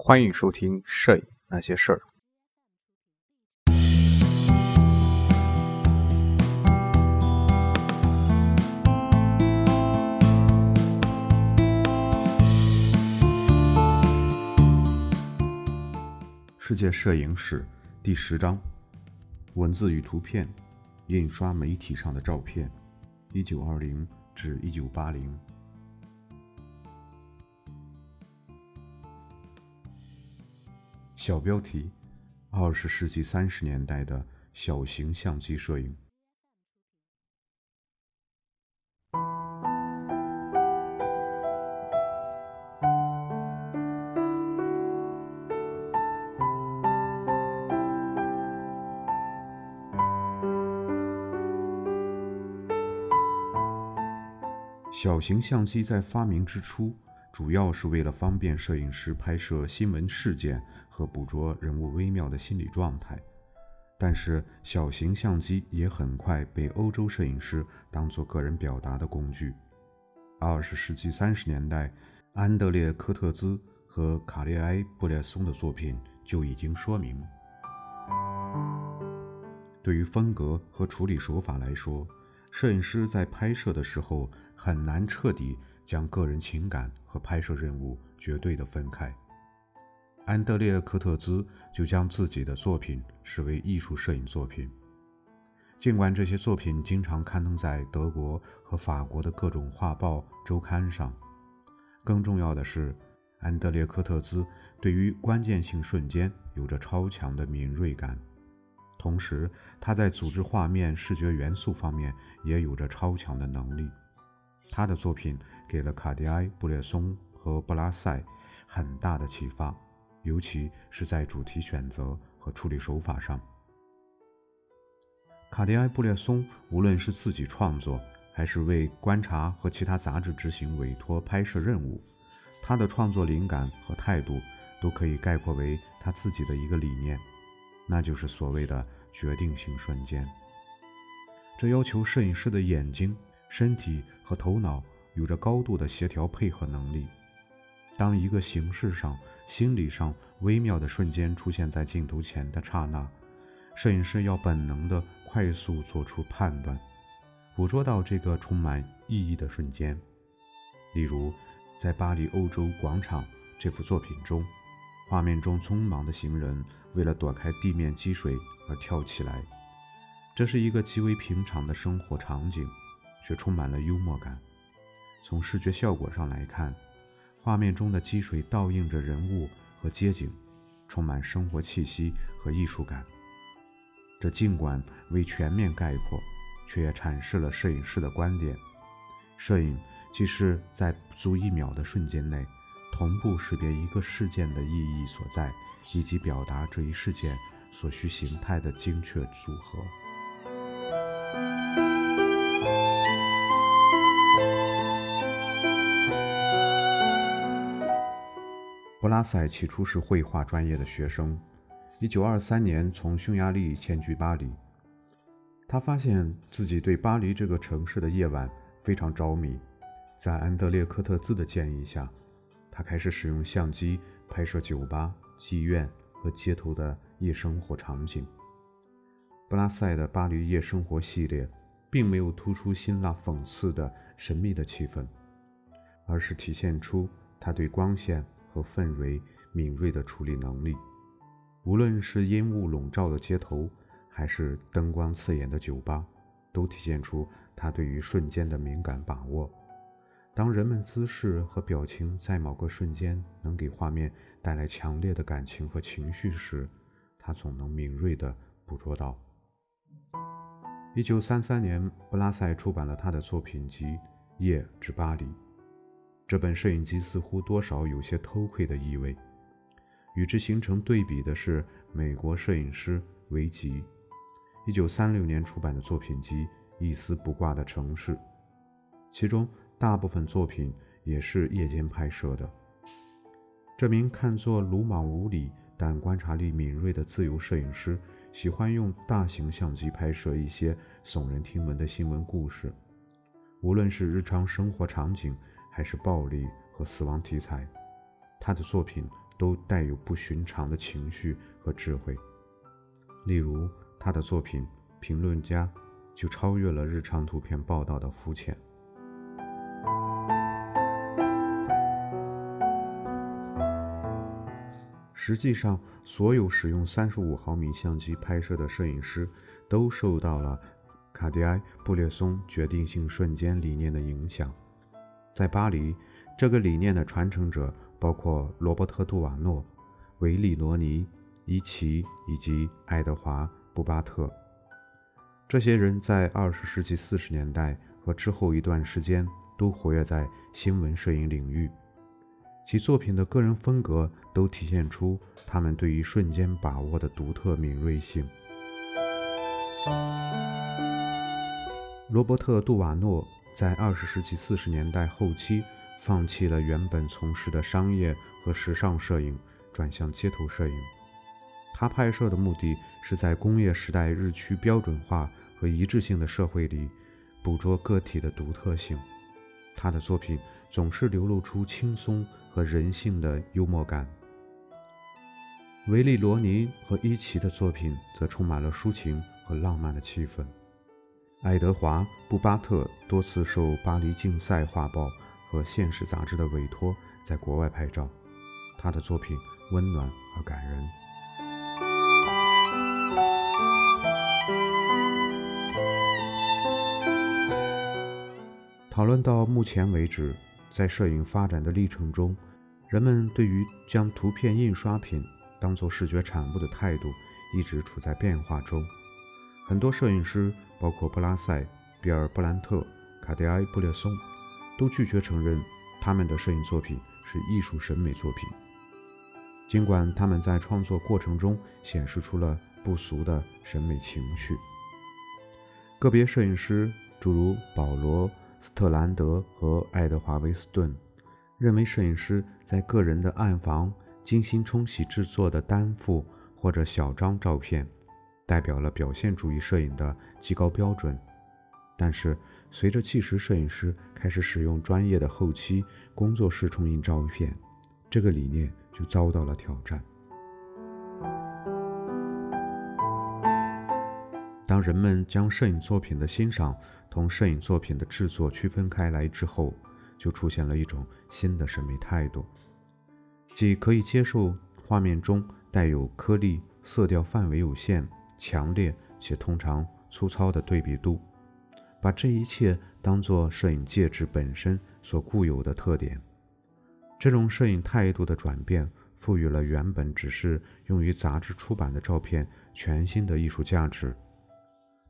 欢迎收听《摄影那些事儿》。世界摄影史第十章：文字与图片，印刷媒体上的照片，一九二零至一九八零。小标题：二十世纪三十年代的小型相机摄影。小型相机在发明之初，主要是为了方便摄影师拍摄新闻事件和捕捉人物微妙的心理状态。但是，小型相机也很快被欧洲摄影师当作个人表达的工具。二十世纪三十年代，安德烈·科特兹和卡列埃·布列松的作品就已经说明，对于风格和处理手法来说，摄影师在拍摄的时候很难彻底将个人情感和拍摄任务绝对的分开。安德烈·科特兹就将自己的作品视为艺术摄影作品，尽管这些作品经常刊登在德国和法国的各种画报周刊上。更重要的是，安德烈·科特兹对于关键性瞬间有着超强的敏锐感。同时，他在组织画面视觉元素方面也有着超强的能力。他的作品给了卡迪埃、布列松和布拉塞很大的启发，尤其是在主题选择和处理手法上。卡迪埃、布列松无论是自己创作，还是为《观察》和其他杂志执行委托拍摄任务，他的创作灵感和态度都可以概括为他自己的一个理念。那就是所谓的决定性瞬间。这要求摄影师的眼睛、身体和头脑有着高度的协调配合能力。当一个形式上、心理上微妙的瞬间出现在镜头前的刹那，摄影师要本能的快速做出判断，捕捉到这个充满意义的瞬间。例如，在巴黎欧洲广场这幅作品中。画面中匆忙的行人为了躲开地面积水而跳起来，这是一个极为平常的生活场景，却充满了幽默感。从视觉效果上来看，画面中的积水倒映着人物和街景，充满生活气息和艺术感。这尽管未全面概括，却也阐释了摄影师的观点：摄影既是在不足一秒的瞬间内。同步识别一个事件的意义所在，以及表达这一事件所需形态的精确组合。布拉塞起初是绘画专业的学生，1923年从匈牙利迁居巴黎。他发现自己对巴黎这个城市的夜晚非常着迷，在安德烈·科特兹的建议下。他开始使用相机拍摄酒吧、妓院和街头的夜生活场景。布拉塞的巴黎夜生活系列并没有突出辛辣讽刺的神秘的气氛，而是体现出他对光线和氛围敏锐的处理能力。无论是烟雾笼罩的街头，还是灯光刺眼的酒吧，都体现出他对于瞬间的敏感把握。当人们姿势和表情在某个瞬间能给画面带来强烈的感情和情绪时，他总能敏锐地捕捉到。一九三三年，布拉塞出版了他的作品集《夜之巴黎》。这本摄影集似乎多少有些偷窥的意味。与之形成对比的是美国摄影师维吉一九三六年出版的作品集《一丝不挂的城市》，其中。大部分作品也是夜间拍摄的。这名看作鲁莽无礼但观察力敏锐的自由摄影师，喜欢用大型相机拍摄一些耸人听闻的新闻故事，无论是日常生活场景，还是暴力和死亡题材，他的作品都带有不寻常的情绪和智慧。例如，他的作品，评论家就超越了日常图片报道的肤浅。实际上，所有使用三十五毫米相机拍摄的摄影师都受到了卡迪埃布列松决定性瞬间理念的影响。在巴黎，这个理念的传承者包括罗伯特·杜瓦诺、维利·罗尼、伊奇以及爱德华·布巴特。这些人在二十世纪四十年代和之后一段时间都活跃在新闻摄影领域。其作品的个人风格都体现出他们对于瞬间把握的独特敏锐性。罗伯特·杜瓦诺在二十世纪四十年代后期放弃了原本从事的商业和时尚摄影，转向街头摄影。他拍摄的目的是在工业时代日趋标准化和一致性的社会里，捕捉个体的独特性。他的作品总是流露出轻松。和人性的幽默感。维利罗尼和伊奇的作品则充满了抒情和浪漫的气氛。爱德华·布巴特多次受巴黎竞赛画报和现实杂志的委托，在国外拍照。他的作品温暖而感人。讨论到目前为止，在摄影发展的历程中，人们对于将图片印刷品当作视觉产物的态度一直处在变化中。很多摄影师，包括布拉塞、比尔·布兰特、卡迪埃·布列松，都拒绝承认他们的摄影作品是艺术审美作品，尽管他们在创作过程中显示出了不俗的审美情趣。个别摄影师，诸如保罗·斯特兰德和爱德华·维斯顿。认为摄影师在个人的暗房精心冲洗制作的单幅或者小张照片，代表了表现主义摄影的极高标准。但是，随着纪实摄影师开始使用专业的后期工作室冲印照片，这个理念就遭到了挑战。当人们将摄影作品的欣赏同摄影作品的制作区分开来之后，就出现了一种新的审美态度，即可以接受画面中带有颗粒、色调范围有限、强烈且通常粗糙的对比度，把这一切当作摄影介质本身所固有的特点。这种摄影态度的转变，赋予了原本只是用于杂志出版的照片全新的艺术价值。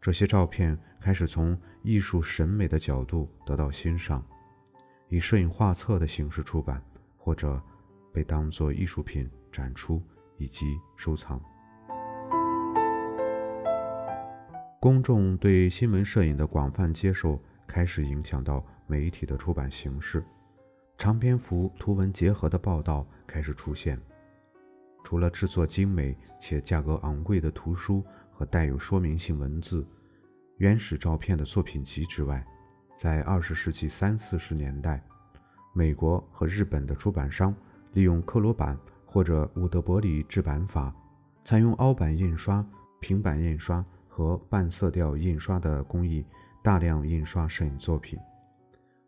这些照片开始从艺术审美的角度得到欣赏。以摄影画册的形式出版，或者被当作艺术品展出以及收藏。公众对新闻摄影的广泛接受开始影响到媒体的出版形式，长篇幅图文结合的报道开始出现。除了制作精美且价格昂贵的图书和带有说明性文字、原始照片的作品集之外，在二十世纪三四十年代，美国和日本的出版商利用克罗版或者伍德伯里制版法，采用凹版印刷、平板印刷和半色调印刷的工艺，大量印刷摄影作品。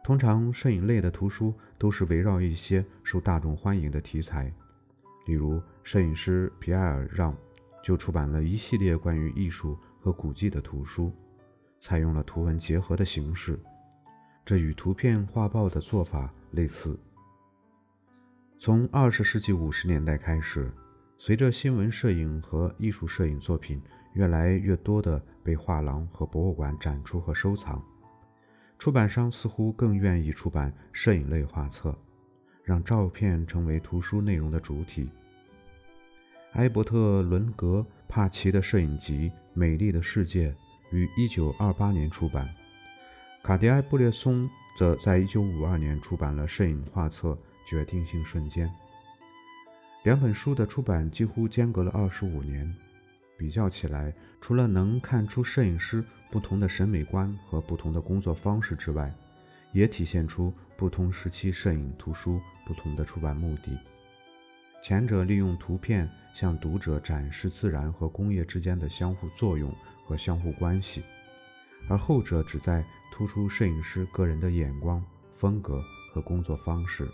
通常，摄影类的图书都是围绕一些受大众欢迎的题材，例如，摄影师皮埃尔让就出版了一系列关于艺术和古迹的图书。采用了图文结合的形式，这与图片画报的做法类似。从二十世纪五十年代开始，随着新闻摄影和艺术摄影作品越来越多地被画廊和博物馆展出和收藏，出版商似乎更愿意出版摄影类画册，让照片成为图书内容的主体。埃伯特·伦格帕奇的摄影集《美丽的世界》。于1928年出版，卡迪埃·布列松则在1952年出版了摄影画册《决定性瞬间》。两本书的出版几乎间隔了25年，比较起来，除了能看出摄影师不同的审美观和不同的工作方式之外，也体现出不同时期摄影图书不同的出版目的。前者利用图片向读者展示自然和工业之间的相互作用和相互关系，而后者旨在突出摄影师个人的眼光、风格和工作方式，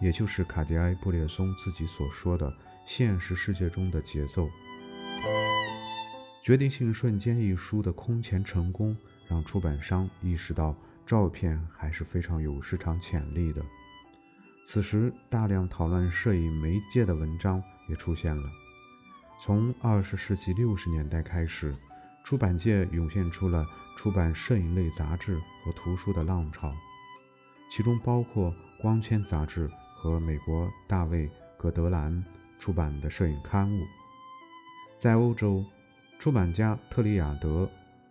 也就是卡迪埃·布列松自己所说的“现实世界中的节奏”。决定性瞬间一书的空前成功，让出版商意识到照片还是非常有市场潜力的。此时，大量讨论摄影媒介的文章也出现了。从二十世纪六十年代开始，出版界涌现出了出版摄影类杂志和图书的浪潮，其中包括《光圈》杂志和美国大卫·葛德兰出版的摄影刊物。在欧洲，出版家特里亚德、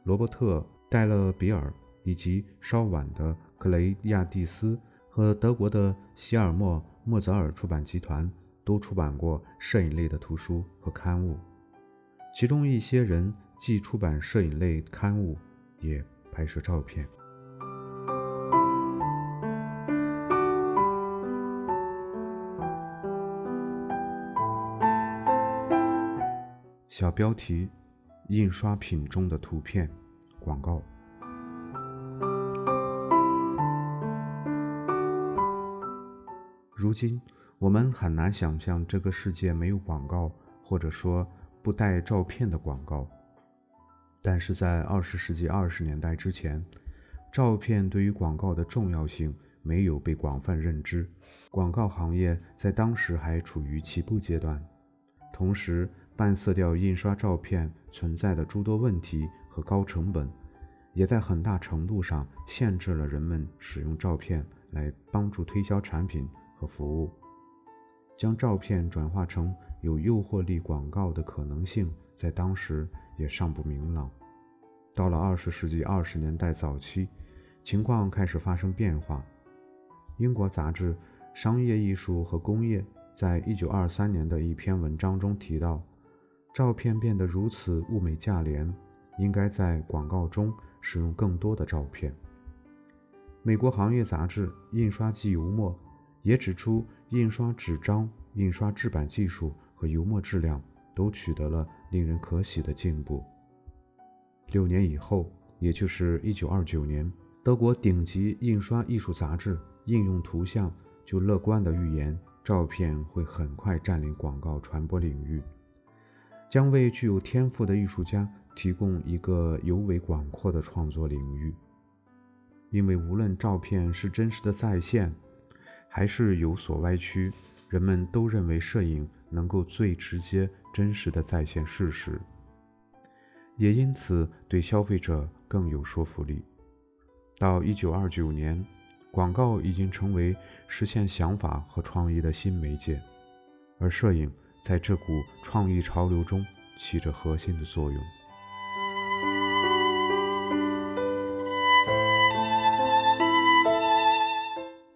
罗伯特·戴勒比尔以及稍晚的克雷亚蒂斯和德国的希尔默·莫泽尔出版集团都出版过摄影类的图书和刊物，其中一些人既出版摄影类刊物，也拍摄照片。小标题。印刷品中的图片广告。如今，我们很难想象这个世界没有广告，或者说不带照片的广告。但是在二十世纪二十年代之前，照片对于广告的重要性没有被广泛认知，广告行业在当时还处于起步阶段，同时。半色调印刷照片存在的诸多问题和高成本，也在很大程度上限制了人们使用照片来帮助推销产品和服务。将照片转化成有诱惑力广告的可能性，在当时也尚不明朗。到了二十世纪二十年代早期，情况开始发生变化。英国杂志《商业艺术和工业》在一九二三年的一篇文章中提到。照片变得如此物美价廉，应该在广告中使用更多的照片。美国行业杂志《印刷机油墨》也指出，印刷纸张、印刷制版技术和油墨质量都取得了令人可喜的进步。六年以后，也就是1929年，德国顶级印刷艺术杂志《应用图像》就乐观地预言，照片会很快占领广告传播领域。将为具有天赋的艺术家提供一个尤为广阔的创作领域，因为无论照片是真实的再现，还是有所歪曲，人们都认为摄影能够最直接、真实的再现事实，也因此对消费者更有说服力。到1929年，广告已经成为实现想法和创意的新媒介，而摄影。在这股创意潮流中起着核心的作用。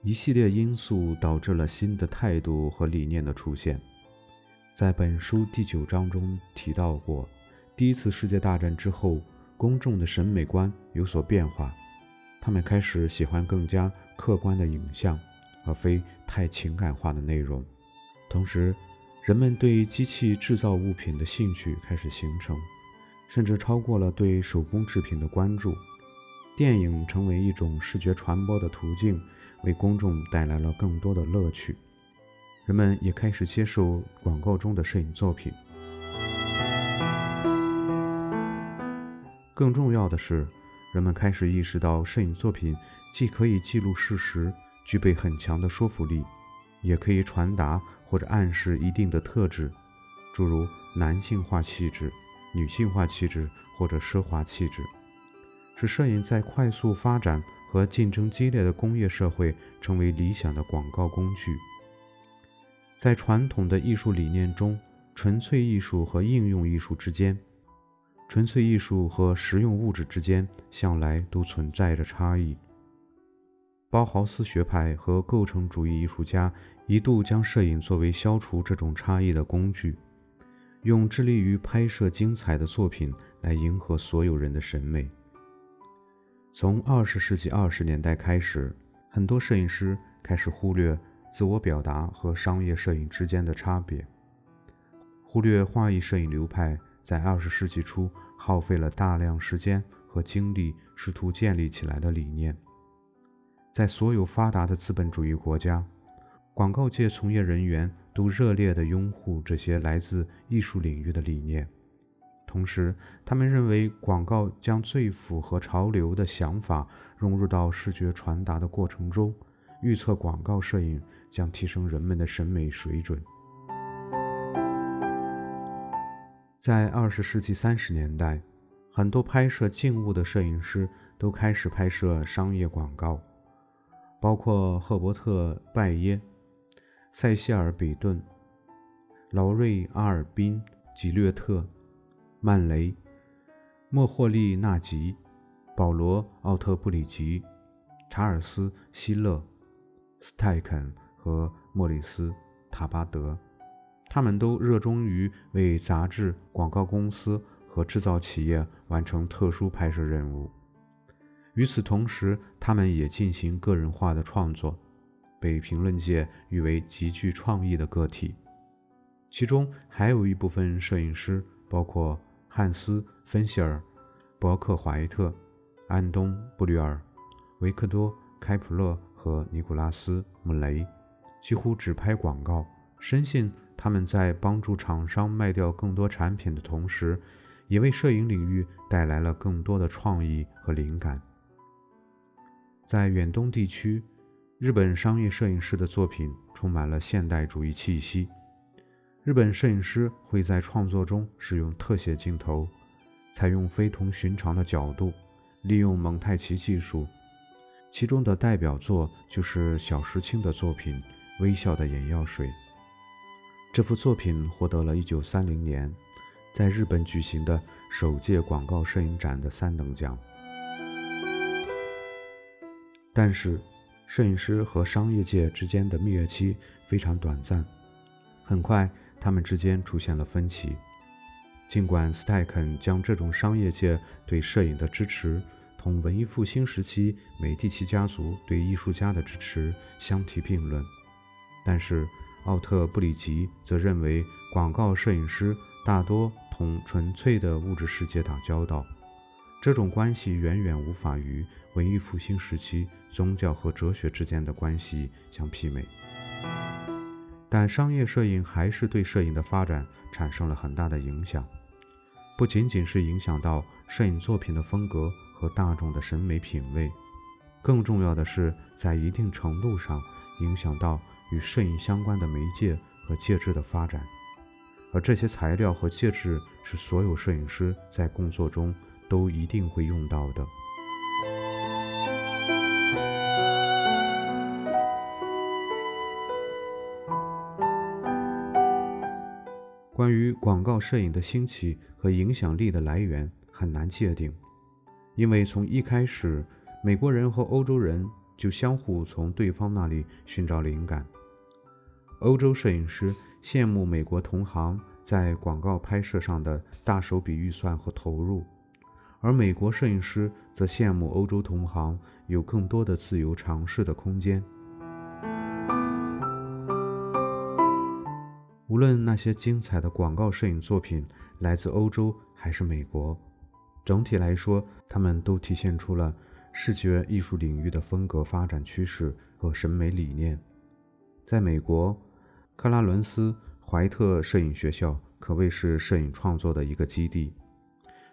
一系列因素导致了新的态度和理念的出现。在本书第九章中提到过，第一次世界大战之后，公众的审美观有所变化，他们开始喜欢更加客观的影像，而非太情感化的内容。同时，人们对机器制造物品的兴趣开始形成，甚至超过了对手工制品的关注。电影成为一种视觉传播的途径，为公众带来了更多的乐趣。人们也开始接受广告中的摄影作品。更重要的是，人们开始意识到，摄影作品既可以记录事实，具备很强的说服力。也可以传达或者暗示一定的特质，诸如男性化气质、女性化气质或者奢华气质，使摄影在快速发展和竞争激烈的工业社会成为理想的广告工具。在传统的艺术理念中，纯粹艺术和应用艺术之间，纯粹艺术和实用物质之间向来都存在着差异。包豪斯学派和构成主义艺术家一度将摄影作为消除这种差异的工具，用致力于拍摄精彩的作品来迎合所有人的审美。从二十世纪二十年代开始，很多摄影师开始忽略自我表达和商业摄影之间的差别，忽略画意摄影流派在二十世纪初耗费了大量时间和精力试图建立起来的理念。在所有发达的资本主义国家，广告界从业人员都热烈地拥护这些来自艺术领域的理念。同时，他们认为广告将最符合潮流的想法融入到视觉传达的过程中，预测广告摄影将提升人们的审美水准。在二十世纪三十年代，很多拍摄静物的摄影师都开始拍摄商业广告，包括赫伯特·拜耶、塞西尔·比顿、劳瑞·阿尔宾、吉略特。曼雷、莫霍利纳吉、保罗·奥特布里吉、查尔斯·希勒、斯泰肯和莫里斯·塔巴德，他们都热衷于为杂志、广告公司和制造企业完成特殊拍摄任务。与此同时，他们也进行个人化的创作，被评论界誉为极具创意的个体。其中还有一部分摄影师，包括。汉斯·芬希尔、伯克怀特、安东·布吕尔、维克多·开普勒和尼古拉斯·穆雷几乎只拍广告，深信他们在帮助厂商卖掉更多产品的同时，也为摄影领域带来了更多的创意和灵感。在远东地区，日本商业摄影师的作品充满了现代主义气息。日本摄影师会在创作中使用特写镜头，采用非同寻常的角度，利用蒙太奇技术。其中的代表作就是小石青的作品《微笑的眼药水》。这幅作品获得了一九三零年在日本举行的首届广告摄影展的三等奖。但是，摄影师和商业界之间的蜜月期非常短暂，很快。他们之间出现了分歧。尽管斯泰肯将这种商业界对摄影的支持同文艺复兴时期美第奇家族对艺术家的支持相提并论，但是奥特布里吉则认为广告摄影师大多同纯粹的物质世界打交道，这种关系远远无法与文艺复兴时期宗教和哲学之间的关系相媲美。但商业摄影还是对摄影的发展产生了很大的影响，不仅仅是影响到摄影作品的风格和大众的审美品味，更重要的是在一定程度上影响到与摄影相关的媒介和介质的发展，而这些材料和介质是所有摄影师在工作中都一定会用到的。关于广告摄影的兴起和影响力的来源很难界定，因为从一开始，美国人和欧洲人就相互从对方那里寻找灵感。欧洲摄影师羡慕美国同行在广告拍摄上的大手笔预算和投入，而美国摄影师则羡慕欧洲同行有更多的自由尝试的空间。无论那些精彩的广告摄影作品来自欧洲还是美国，整体来说，他们都体现出了视觉艺术领域的风格发展趋势和审美理念。在美国，克拉伦斯·怀特摄影学校可谓是摄影创作的一个基地，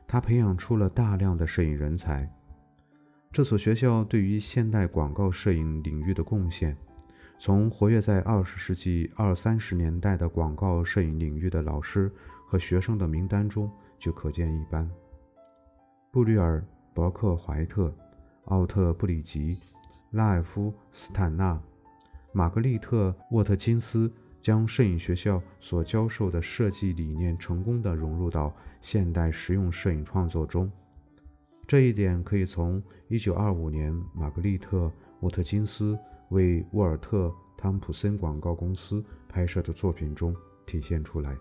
它培养出了大量的摄影人才。这所学校对于现代广告摄影领域的贡献。从活跃在二十世纪二三十年代的广告摄影领域的老师和学生的名单中就可见一斑。布吕尔、伯克怀特、奥特布里吉、拉尔夫斯坦纳、玛格丽特沃特金斯将摄影学校所教授的设计理念成功地融入到现代实用摄影创作中。这一点可以从1925年玛格丽特沃特金斯。为沃尔特·汤普森广告公司拍摄的作品中体现出来。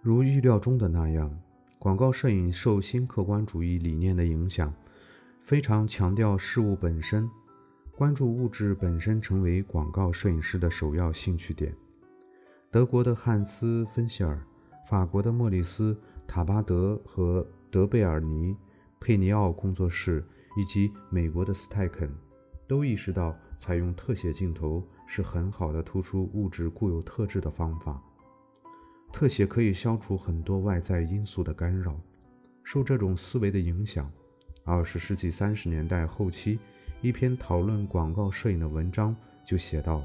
如预料中的那样，广告摄影受新客观主义理念的影响，非常强调事物本身，关注物质本身成为广告摄影师的首要兴趣点。德国的汉斯·芬希尔、法国的莫里斯·塔巴德和德贝尔尼·佩尼奥工作室，以及美国的斯泰肯，都意识到采用特写镜头是很好的突出物质固有特质的方法。特写可以消除很多外在因素的干扰。受这种思维的影响，二十世纪三十年代后期，一篇讨论广告摄影的文章就写道：“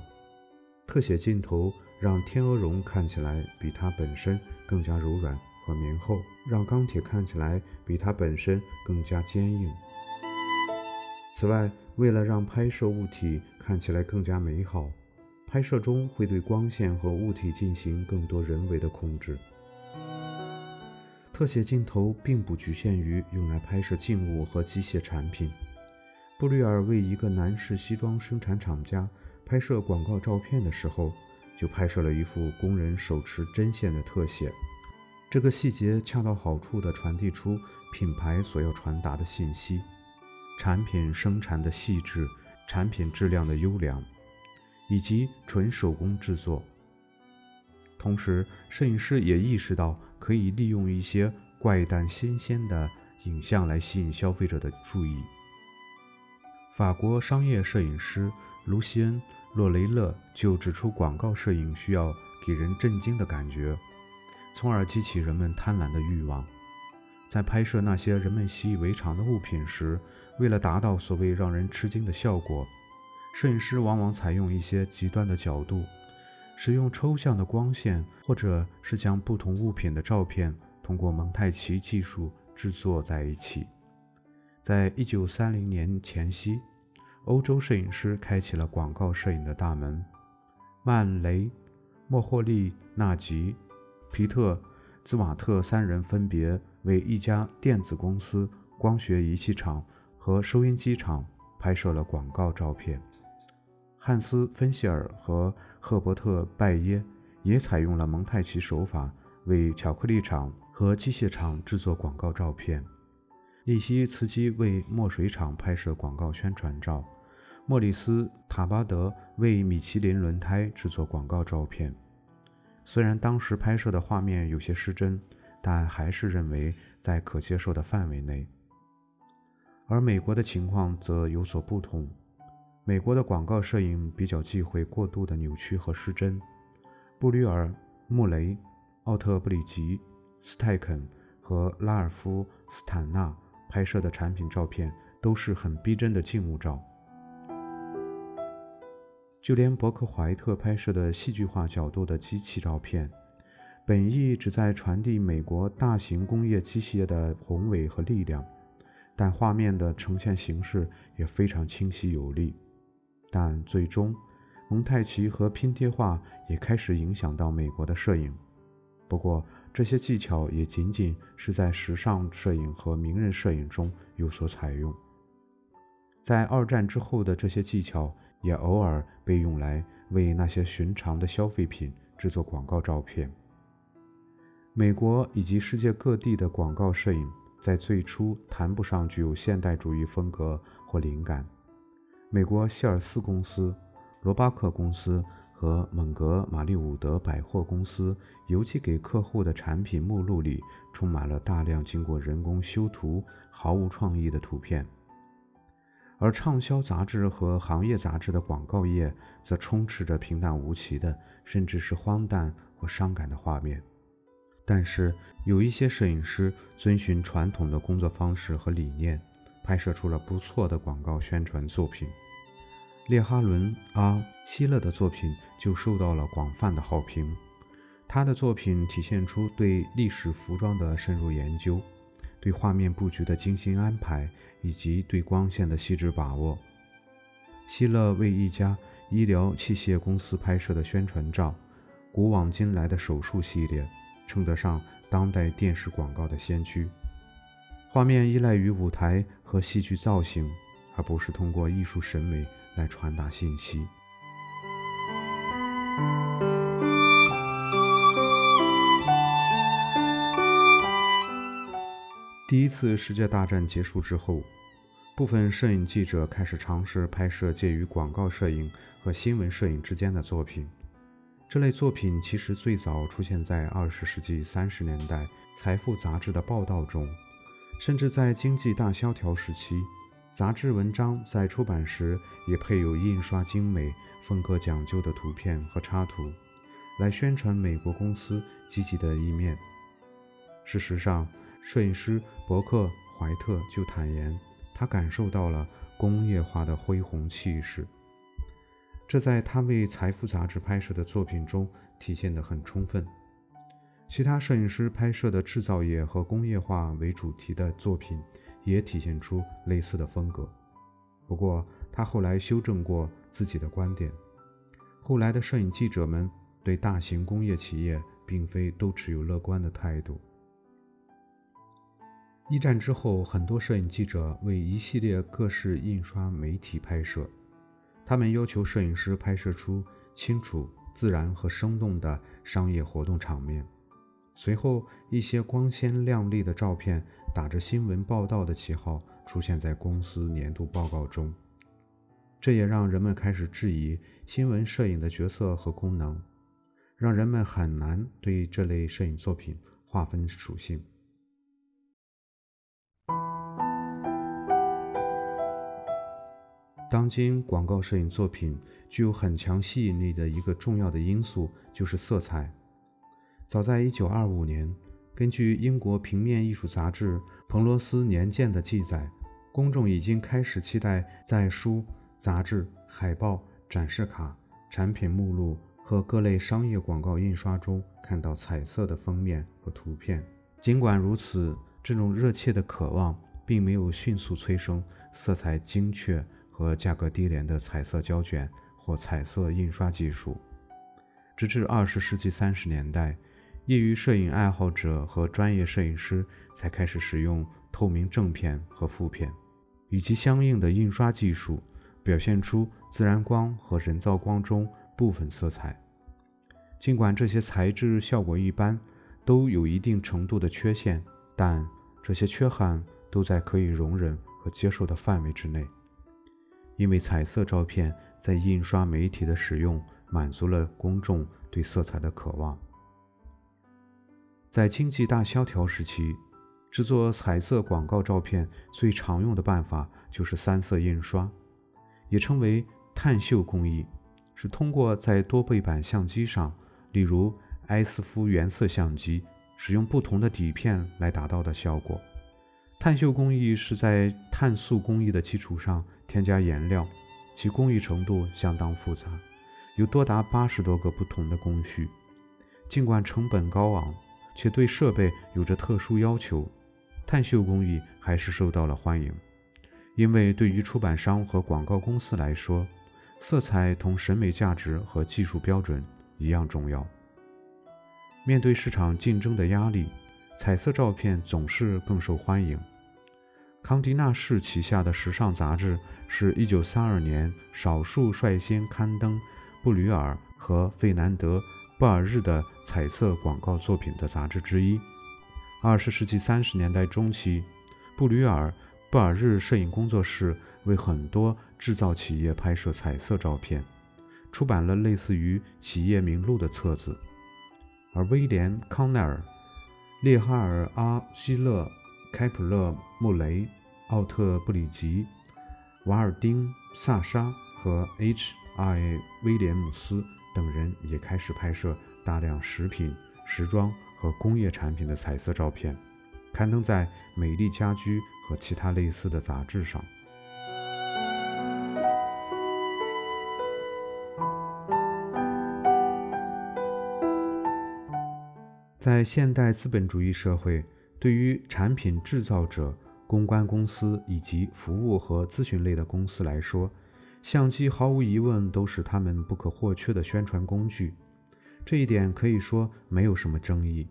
特写镜头让天鹅绒看起来比它本身更加柔软和棉厚，让钢铁看起来比它本身更加坚硬。此外，为了让拍摄物体看起来更加美好。”拍摄中会对光线和物体进行更多人为的控制。特写镜头并不局限于用来拍摄静物和机械产品。布吕尔为一个男士西装生产厂家拍摄广告照片的时候，就拍摄了一幅工人手持针线的特写。这个细节恰到好处地传递出品牌所要传达的信息：产品生产的细致，产品质量的优良。以及纯手工制作。同时，摄影师也意识到可以利用一些怪诞新鲜的影像来吸引消费者的注意。法国商业摄影师卢西恩·洛雷勒就指出，广告摄影需要给人震惊的感觉，从而激起人们贪婪的欲望。在拍摄那些人们习以为常的物品时，为了达到所谓让人吃惊的效果。摄影师往往采用一些极端的角度，使用抽象的光线，或者是将不同物品的照片通过蒙太奇技术制作在一起。在一九三零年前夕，欧洲摄影师开启了广告摄影的大门。曼雷、莫霍利纳吉、皮特兹瓦特三人分别为一家电子公司、光学仪器厂和收音机厂拍摄了广告照片。汉斯·芬希尔和赫伯特·拜耶也采用了蒙太奇手法，为巧克力厂和机械厂制作广告照片。利希茨基为墨水厂拍摄广告宣传照，莫里斯·塔巴德为米其林轮胎制作广告照片。虽然当时拍摄的画面有些失真，但还是认为在可接受的范围内。而美国的情况则有所不同。美国的广告摄影比较忌讳过度的扭曲和失真。布吕尔、穆雷、奥特布里吉、斯泰肯和拉尔夫斯坦纳拍摄的产品照片都是很逼真的静物照。就连伯克怀特拍摄的戏剧化角度的机器照片，本意旨在传递美国大型工业机械的宏伟和力量，但画面的呈现形式也非常清晰有力。但最终，蒙太奇和拼贴画也开始影响到美国的摄影。不过，这些技巧也仅仅是在时尚摄影和名人摄影中有所采用。在二战之后的这些技巧也偶尔被用来为那些寻常的消费品制作广告照片。美国以及世界各地的广告摄影在最初谈不上具有现代主义风格或灵感。美国希尔斯公司、罗巴克公司和蒙格马利伍德百货公司邮寄给客户的产品目录里充满了大量经过人工修图、毫无创意的图片，而畅销杂志和行业杂志的广告页则充斥着平淡无奇的，甚至是荒诞或伤感的画面。但是，有一些摄影师遵循传统的工作方式和理念，拍摄出了不错的广告宣传作品。列哈伦·阿希勒的作品就受到了广泛的好评。他的作品体现出对历史服装的深入研究，对画面布局的精心安排，以及对光线的细致把握。希勒为一家医疗器械公司拍摄的宣传照“古往今来的手术系列”，称得上当代电视广告的先驱。画面依赖于舞台和戏剧造型，而不是通过艺术审美。来传达信息。第一次世界大战结束之后，部分摄影记者开始尝试拍摄介于广告摄影和新闻摄影之间的作品。这类作品其实最早出现在二十世纪三十年代《财富》杂志的报道中，甚至在经济大萧条时期，杂志文章在出版时也配有印刷精美、风格讲究的图片和插图，来宣传美国公司积极的一面。事实上，摄影师伯克·怀特就坦言，他感受到了工业化的恢宏气势。这在他为《财富》杂志拍摄的作品中体现得很充分。其他摄影师拍摄的制造业和工业化为主题的作品也体现出类似的风格。不过，他后来修正过自己的观点。后来的摄影记者们对大型工业企业并非都持有乐观的态度。一战之后，很多摄影记者为一系列各式印刷媒体拍摄。他们要求摄影师拍摄出清楚、自然和生动的商业活动场面。随后，一些光鲜亮丽的照片打着新闻报道的旗号出现在公司年度报告中，这也让人们开始质疑新闻摄影的角色和功能，让人们很难对这类摄影作品划分属性。当今广告摄影作品具有很强吸引力的一个重要的因素就是色彩。早在1925年，根据英国平面艺术杂志《彭罗斯年鉴》的记载，公众已经开始期待在书、杂志、海报、展示卡、产品目录和各类商业广告印刷中看到彩色的封面和图片。尽管如此，这种热切的渴望并没有迅速催生色彩精确。和价格低廉的彩色胶卷或彩色印刷技术，直至二十世纪三十年代，业余摄影爱好者和专业摄影师才开始使用透明正片和负片，以及相应的印刷技术，表现出自然光和人造光中部分色彩。尽管这些材质效果一般，都有一定程度的缺陷，但这些缺憾都在可以容忍和接受的范围之内。因为彩色照片在印刷媒体的使用满足了公众对色彩的渴望。在经济大萧条时期，制作彩色广告照片最常用的办法就是三色印刷，也称为碳绣工艺，是通过在多倍版相机上，例如埃斯夫原色相机，使用不同的底片来达到的效果。碳绣工艺是在碳素工艺的基础上。添加颜料，其工艺程度相当复杂，有多达八十多个不同的工序。尽管成本高昂，且对设备有着特殊要求，碳绣工艺还是受到了欢迎。因为对于出版商和广告公司来说，色彩同审美价值和技术标准一样重要。面对市场竞争的压力，彩色照片总是更受欢迎。康迪纳仕旗下的时尚杂志是一九三二年少数率先刊登布吕尔和费南德·布尔日的彩色广告作品的杂志之一。二十世纪三十年代中期，布吕尔·布尔日摄影工作室为很多制造企业拍摄彩色照片，出版了类似于企业名录的册子。而威廉·康奈尔、列哈尔·阿希勒。开普勒、穆雷、奥特布里吉、瓦尔丁、萨沙和 H.I. 威廉姆斯等人也开始拍摄大量食品、时装和工业产品的彩色照片，刊登在《美丽家居》和其他类似的杂志上。在现代资本主义社会。对于产品制造者、公关公司以及服务和咨询类的公司来说，相机毫无疑问都是他们不可或缺的宣传工具。这一点可以说没有什么争议。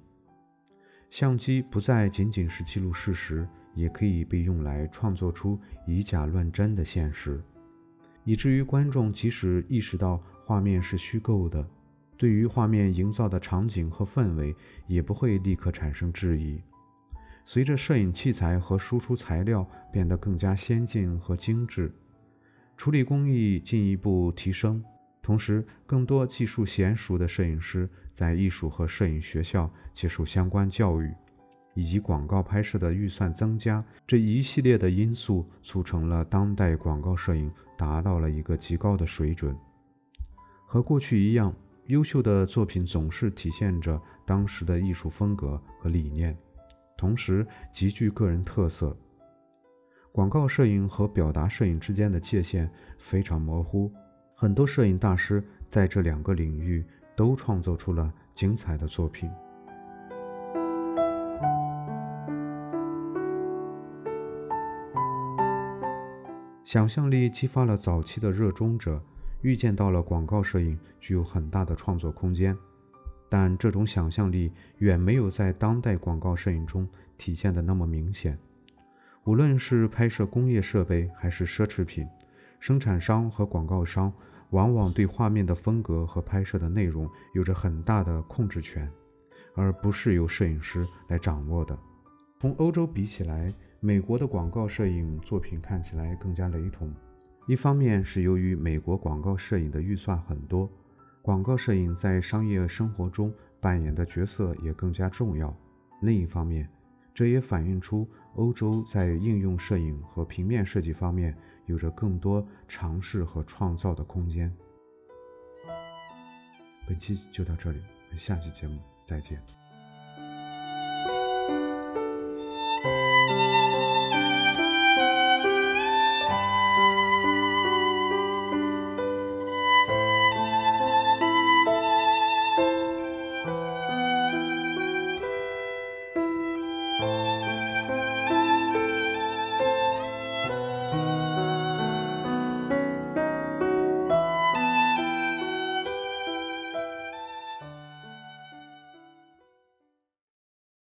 相机不再仅仅是记录事实，也可以被用来创作出以假乱真的现实，以至于观众即使意识到画面是虚构的，对于画面营造的场景和氛围也不会立刻产生质疑。随着摄影器材和输出材料变得更加先进和精致，处理工艺进一步提升，同时更多技术娴熟的摄影师在艺术和摄影学校接受相关教育，以及广告拍摄的预算增加，这一系列的因素促成了当代广告摄影达到了一个极高的水准。和过去一样，优秀的作品总是体现着当时的艺术风格和理念。同时极具个人特色。广告摄影和表达摄影之间的界限非常模糊，很多摄影大师在这两个领域都创作出了精彩的作品。想象力激发了早期的热衷者，预见到了广告摄影具有很大的创作空间。但这种想象力远没有在当代广告摄影中体现的那么明显。无论是拍摄工业设备还是奢侈品，生产商和广告商往往对画面的风格和拍摄的内容有着很大的控制权，而不是由摄影师来掌握的。同欧洲比起来，美国的广告摄影作品看起来更加雷同。一方面是由于美国广告摄影的预算很多。广告摄影在商业生活中扮演的角色也更加重要。另一方面，这也反映出欧洲在应用摄影和平面设计方面有着更多尝试和创造的空间。本期就到这里，下期节目再见。